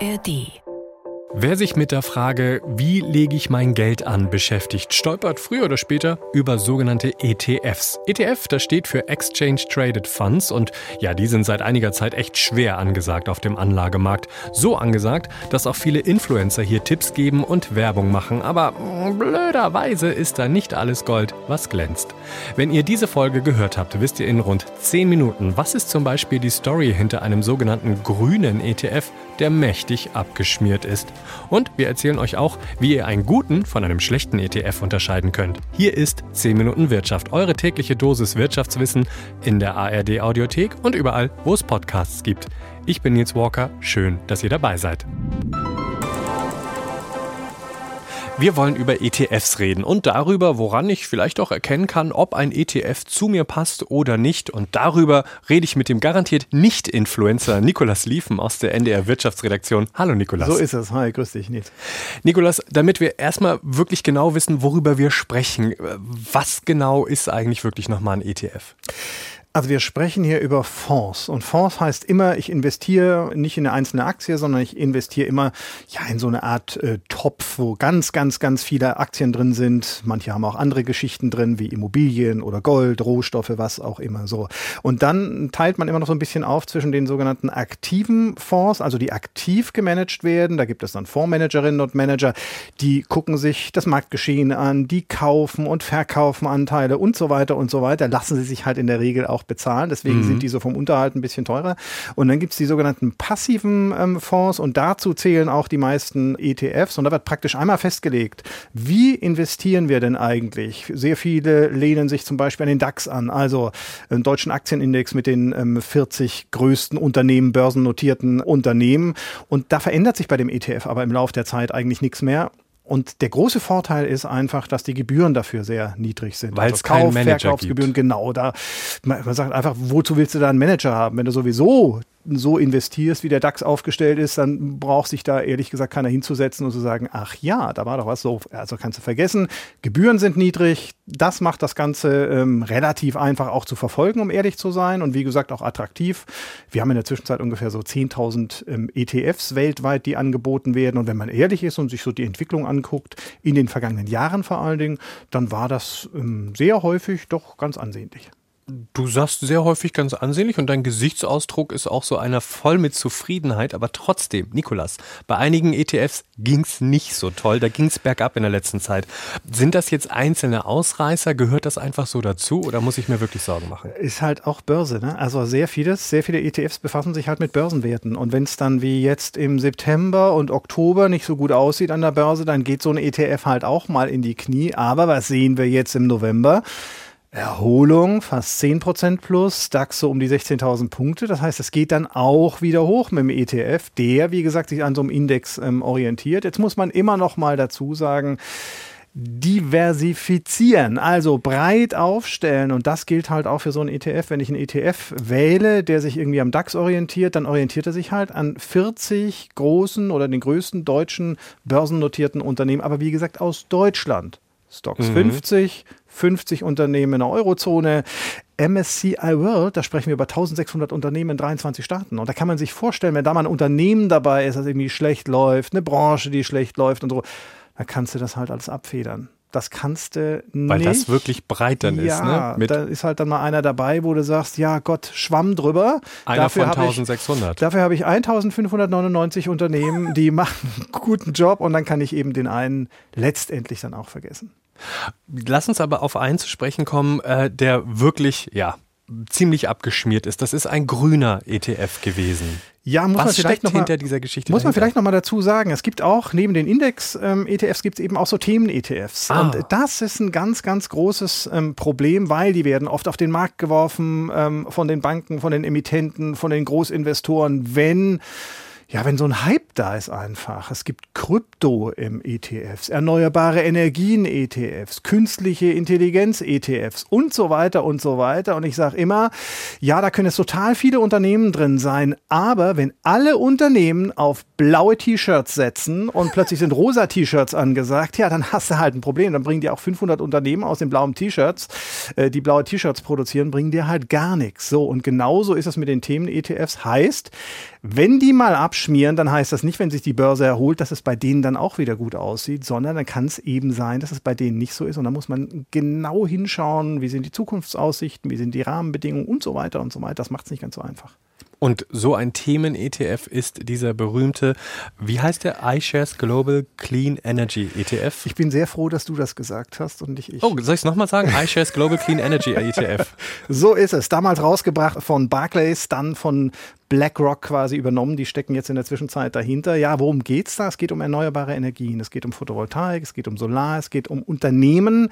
ARD Wer sich mit der Frage, wie lege ich mein Geld an, beschäftigt, stolpert früher oder später über sogenannte ETFs. ETF, das steht für Exchange Traded Funds und ja, die sind seit einiger Zeit echt schwer angesagt auf dem Anlagemarkt. So angesagt, dass auch viele Influencer hier Tipps geben und Werbung machen. Aber blöderweise ist da nicht alles Gold, was glänzt. Wenn ihr diese Folge gehört habt, wisst ihr in rund 10 Minuten, was ist zum Beispiel die Story hinter einem sogenannten grünen ETF, der mächtig abgeschmiert ist. Und wir erzählen euch auch, wie ihr einen guten von einem schlechten ETF unterscheiden könnt. Hier ist 10 Minuten Wirtschaft, eure tägliche Dosis Wirtschaftswissen in der ARD Audiothek und überall, wo es Podcasts gibt. Ich bin Nils Walker, schön, dass ihr dabei seid. Wir wollen über ETFs reden und darüber, woran ich vielleicht auch erkennen kann, ob ein ETF zu mir passt oder nicht. Und darüber rede ich mit dem garantiert Nicht-Influencer Nikolas Liefen aus der NDR Wirtschaftsredaktion. Hallo Nikolas. So ist es. Hi, grüß dich, Nils. Nikolas, damit wir erstmal wirklich genau wissen, worüber wir sprechen, was genau ist eigentlich wirklich nochmal ein ETF? Also wir sprechen hier über Fonds und Fonds heißt immer, ich investiere nicht in eine einzelne Aktie, sondern ich investiere immer ja in so eine Art äh, Topf, wo ganz, ganz, ganz viele Aktien drin sind. Manche haben auch andere Geschichten drin, wie Immobilien oder Gold, Rohstoffe, was auch immer so. Und dann teilt man immer noch so ein bisschen auf zwischen den sogenannten aktiven Fonds, also die aktiv gemanagt werden. Da gibt es dann Fondsmanagerinnen und Manager, die gucken sich das Marktgeschehen an, die kaufen und verkaufen Anteile und so weiter und so weiter. Lassen sie sich halt in der Regel auch bezahlen. Deswegen mhm. sind die so vom Unterhalt ein bisschen teurer. Und dann gibt es die sogenannten passiven ähm, Fonds und dazu zählen auch die meisten ETFs. Und da wird praktisch einmal festgelegt, wie investieren wir denn eigentlich? Sehr viele lehnen sich zum Beispiel an den DAX an, also einen deutschen Aktienindex mit den ähm, 40 größten Unternehmen, börsennotierten Unternehmen. Und da verändert sich bei dem ETF aber im Laufe der Zeit eigentlich nichts mehr. Und der große Vorteil ist einfach, dass die Gebühren dafür sehr niedrig sind. Weil also es Kauf, Verkaufsgebühren, gibt. genau. Da, man, man sagt einfach, wozu willst du da einen Manager haben, wenn du sowieso so investierst, wie der DAX aufgestellt ist, dann braucht sich da ehrlich gesagt keiner hinzusetzen und zu sagen, ach ja, da war doch was so. Also kannst du vergessen. Gebühren sind niedrig. Das macht das Ganze ähm, relativ einfach auch zu verfolgen, um ehrlich zu sein. Und wie gesagt, auch attraktiv. Wir haben in der Zwischenzeit ungefähr so 10.000 ähm, ETFs weltweit, die angeboten werden. Und wenn man ehrlich ist und sich so die Entwicklung anguckt, in den vergangenen Jahren vor allen Dingen, dann war das ähm, sehr häufig doch ganz ansehnlich. Du sagst sehr häufig ganz ansehnlich und dein Gesichtsausdruck ist auch so einer voll mit Zufriedenheit, aber trotzdem, Nikolas, bei einigen ETFs ging es nicht so toll, da ging es bergab in der letzten Zeit. Sind das jetzt einzelne Ausreißer? Gehört das einfach so dazu oder muss ich mir wirklich Sorgen machen? Ist halt auch Börse, ne? Also sehr vieles, sehr viele ETFs befassen sich halt mit Börsenwerten und wenn es dann wie jetzt im September und Oktober nicht so gut aussieht an der Börse, dann geht so ein ETF halt auch mal in die Knie. Aber was sehen wir jetzt im November? Erholung, fast 10% plus, DAX so um die 16.000 Punkte. Das heißt, es geht dann auch wieder hoch mit dem ETF, der, wie gesagt, sich an so einem Index ähm, orientiert. Jetzt muss man immer noch mal dazu sagen, diversifizieren, also breit aufstellen. Und das gilt halt auch für so einen ETF. Wenn ich einen ETF wähle, der sich irgendwie am DAX orientiert, dann orientiert er sich halt an 40 großen oder den größten deutschen börsennotierten Unternehmen, aber wie gesagt aus Deutschland. Stocks mhm. 50, 50 Unternehmen in der Eurozone. MSCI World, da sprechen wir über 1600 Unternehmen in 23 Staaten. Und da kann man sich vorstellen, wenn da mal ein Unternehmen dabei ist, das irgendwie schlecht läuft, eine Branche, die schlecht läuft und so, dann kannst du das halt alles abfedern. Das kannst du nicht. Weil das wirklich breit dann ja, ist, ne? Mit da ist halt dann mal einer dabei, wo du sagst, ja Gott, schwamm drüber. Einer dafür von 1600. Ich, dafür habe ich 1599 Unternehmen, die machen einen guten Job und dann kann ich eben den einen letztendlich dann auch vergessen. Lass uns aber auf einen zu sprechen kommen, äh, der wirklich, ja, ziemlich abgeschmiert ist. Das ist ein grüner ETF gewesen. Ja, muss Was man vielleicht noch mal, hinter dieser Geschichte Muss man vielleicht noch mal dazu sagen, es gibt auch neben den Index-ETFs ähm, gibt es eben auch so Themen-ETFs. Ah. Und das ist ein ganz, ganz großes ähm, Problem, weil die werden oft auf den Markt geworfen ähm, von den Banken, von den Emittenten, von den Großinvestoren, wenn ja, wenn so ein Hype da ist einfach. Es gibt Krypto im ETFs, erneuerbare Energien ETFs, künstliche Intelligenz ETFs und so weiter und so weiter. Und ich sage immer, ja, da können es total viele Unternehmen drin sein, aber wenn alle Unternehmen auf blaue T-Shirts setzen und plötzlich sind rosa T-Shirts angesagt, ja, dann hast du halt ein Problem. Dann bringen dir auch 500 Unternehmen aus den blauen T-Shirts, äh, die blaue T-Shirts produzieren, bringen dir halt gar nichts. So, und genauso ist es mit den Themen-ETFs. Heißt, wenn die mal abschmieren, dann heißt das nicht, wenn sich die Börse erholt, dass es bei denen dann auch wieder gut aussieht, sondern dann kann es eben sein, dass es bei denen nicht so ist. Und da muss man genau hinschauen, wie sind die Zukunftsaussichten, wie sind die Rahmenbedingungen und so weiter und so weiter. Das macht es nicht ganz so einfach. Und so ein Themen-ETF ist dieser berühmte, wie heißt der iShares Global Clean Energy ETF? Ich bin sehr froh, dass du das gesagt hast und nicht ich. Oh, soll ich es nochmal sagen? iShares Global Clean Energy ETF. So ist es. Damals rausgebracht von Barclays, dann von BlackRock quasi übernommen. Die stecken jetzt in der Zwischenzeit dahinter. Ja, worum geht's da? Es geht um erneuerbare Energien, es geht um Photovoltaik, es geht um Solar, es geht um Unternehmen,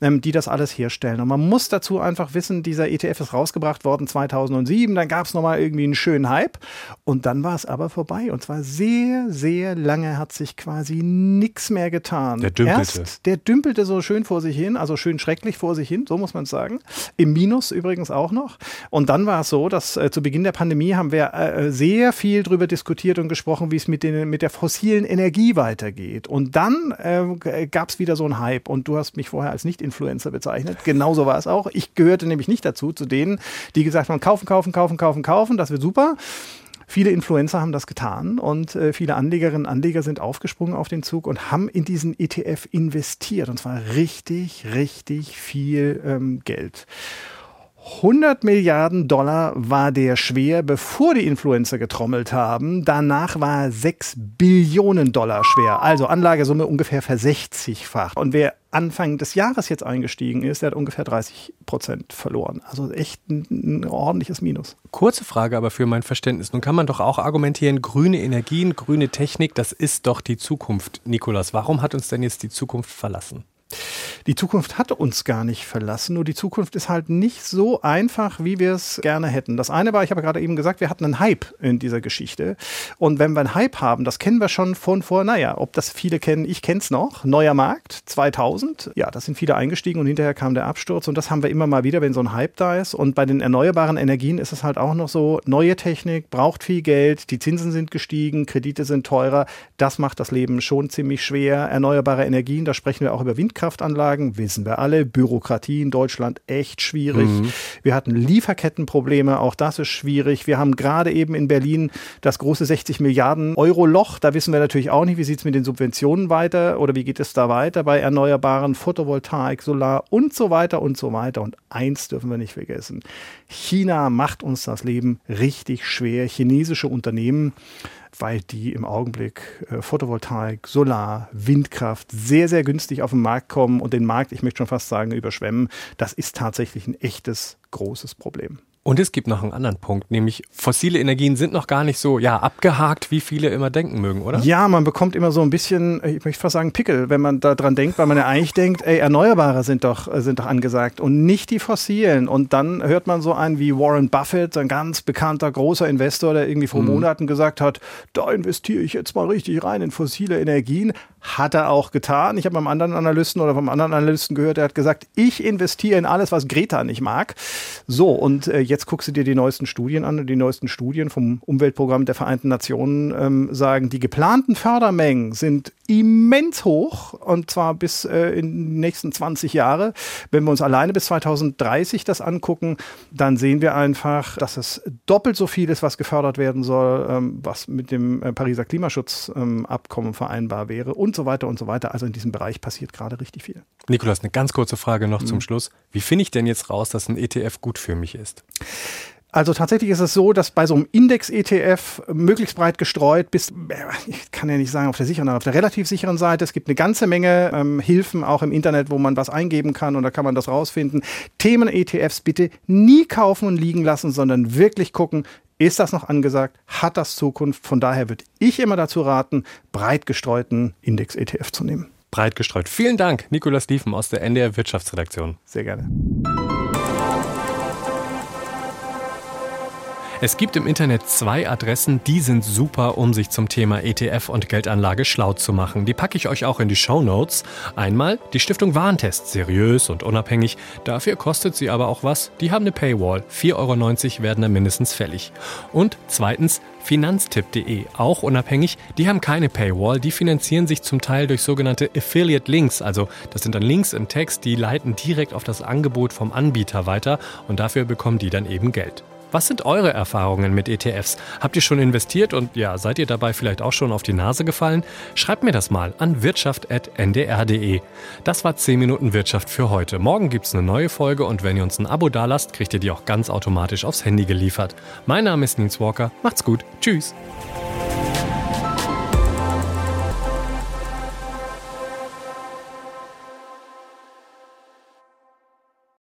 ähm, die das alles herstellen. Und man muss dazu einfach wissen, dieser ETF ist rausgebracht worden 2007. Dann gab es nochmal irgendwie einen schönen Hype und dann war es aber vorbei. Und zwar sehr, sehr lange hat sich quasi nichts mehr getan. Der dümpelte. Erst, der dümpelte so schön vor sich hin, also schön schrecklich vor sich hin, so muss man es sagen. Im Minus übrigens auch noch. Und dann war es so, dass äh, zu Beginn der Pandemie haben haben wir äh, sehr viel darüber diskutiert und gesprochen, wie es mit, den, mit der fossilen Energie weitergeht. Und dann äh, gab es wieder so einen Hype. Und du hast mich vorher als Nicht-Influencer bezeichnet. Genauso war es auch. Ich gehörte nämlich nicht dazu, zu denen, die gesagt haben, kaufen, kaufen, kaufen, kaufen, kaufen, das wird super. Viele Influencer haben das getan und äh, viele Anlegerinnen und Anleger sind aufgesprungen auf den Zug und haben in diesen ETF investiert. Und zwar richtig, richtig viel ähm, Geld. 100 Milliarden Dollar war der schwer, bevor die Influencer getrommelt haben. Danach war er 6 Billionen Dollar schwer. Also Anlagesumme ungefähr versechzigfach. Und wer Anfang des Jahres jetzt eingestiegen ist, der hat ungefähr 30 Prozent verloren. Also echt ein, ein, ordentliches Minus. Kurze Frage aber für mein Verständnis. Nun kann man doch auch argumentieren, grüne Energien, grüne Technik, das ist doch die Zukunft. Nikolas, warum hat uns denn jetzt die Zukunft verlassen? Die Zukunft hat uns gar nicht verlassen, nur die Zukunft ist halt nicht so einfach, wie wir es gerne hätten. Das eine war, ich habe gerade eben gesagt, wir hatten einen Hype in dieser Geschichte. Und wenn wir einen Hype haben, das kennen wir schon von vor, naja, ob das viele kennen, ich kenne es noch, neuer Markt 2000. Ja, da sind viele eingestiegen und hinterher kam der Absturz. Und das haben wir immer mal wieder, wenn so ein Hype da ist. Und bei den erneuerbaren Energien ist es halt auch noch so, neue Technik braucht viel Geld, die Zinsen sind gestiegen, Kredite sind teurer. Das macht das Leben schon ziemlich schwer. Erneuerbare Energien, da sprechen wir auch über Windkraft. Windkraftanlagen, wissen wir alle. Bürokratie in Deutschland echt schwierig. Mhm. Wir hatten Lieferkettenprobleme, auch das ist schwierig. Wir haben gerade eben in Berlin das große 60 Milliarden Euro Loch. Da wissen wir natürlich auch nicht, wie sieht es mit den Subventionen weiter oder wie geht es da weiter bei Erneuerbaren, Photovoltaik, Solar und so weiter und so weiter. Und eins dürfen wir nicht vergessen. China macht uns das Leben richtig schwer. Chinesische Unternehmen weil die im Augenblick äh, Photovoltaik, Solar, Windkraft sehr, sehr günstig auf den Markt kommen und den Markt, ich möchte schon fast sagen, überschwemmen. Das ist tatsächlich ein echtes großes Problem. Und es gibt noch einen anderen Punkt, nämlich fossile Energien sind noch gar nicht so ja, abgehakt, wie viele immer denken mögen, oder? Ja, man bekommt immer so ein bisschen, ich möchte fast sagen, Pickel, wenn man daran denkt, weil man ja eigentlich denkt, ey, Erneuerbare sind doch, äh, sind doch angesagt und nicht die fossilen. Und dann hört man so einen wie Warren Buffett, ein ganz bekannter großer Investor, der irgendwie vor mhm. Monaten gesagt hat, da investiere ich jetzt mal richtig rein in fossile Energien. Hat er auch getan. Ich habe beim anderen Analysten oder vom anderen Analysten gehört, der hat gesagt, ich investiere in alles, was Greta nicht mag. So, und äh, jetzt guckst du dir die neuesten Studien an. Und die neuesten Studien vom Umweltprogramm der Vereinten Nationen ähm, sagen, die geplanten Fördermengen sind immens hoch und zwar bis äh, in die nächsten 20 Jahre. Wenn wir uns alleine bis 2030 das angucken, dann sehen wir einfach, dass es doppelt so viel ist, was gefördert werden soll, ähm, was mit dem äh, Pariser Klimaschutzabkommen ähm, vereinbar wäre und so weiter und so weiter. Also in diesem Bereich passiert gerade richtig viel. Nikolas, eine ganz kurze Frage noch mhm. zum Schluss. Wie finde ich denn jetzt raus, dass ein ETF gut für mich ist? Also tatsächlich ist es so, dass bei so einem Index-ETF möglichst breit gestreut bis, ich kann ja nicht sagen auf der sicheren, auf der relativ sicheren Seite. Es gibt eine ganze Menge ähm, Hilfen auch im Internet, wo man was eingeben kann und da kann man das rausfinden. Themen-ETFs bitte nie kaufen und liegen lassen, sondern wirklich gucken, ist das noch angesagt? Hat das Zukunft? Von daher würde ich immer dazu raten, breit gestreuten Index-ETF zu nehmen. Breit gestreut. Vielen Dank, Nikolas Liefen aus der NDR Wirtschaftsredaktion. Sehr gerne. Es gibt im Internet zwei Adressen, die sind super, um sich zum Thema ETF und Geldanlage schlau zu machen. Die packe ich euch auch in die Show Notes. Einmal die Stiftung Warentest, seriös und unabhängig. Dafür kostet sie aber auch was. Die haben eine Paywall. 4,90 Euro werden da mindestens fällig. Und zweitens Finanztipp.de, auch unabhängig. Die haben keine Paywall. Die finanzieren sich zum Teil durch sogenannte Affiliate Links. Also das sind dann Links im Text, die leiten direkt auf das Angebot vom Anbieter weiter und dafür bekommen die dann eben Geld. Was sind eure Erfahrungen mit ETFs? Habt ihr schon investiert und ja, seid ihr dabei vielleicht auch schon auf die Nase gefallen? Schreibt mir das mal an wirtschaft.ndr.de. Das war 10 Minuten Wirtschaft für heute. Morgen gibt es eine neue Folge und wenn ihr uns ein Abo dalasst, kriegt ihr die auch ganz automatisch aufs Handy geliefert. Mein Name ist Nils Walker. Macht's gut. Tschüss.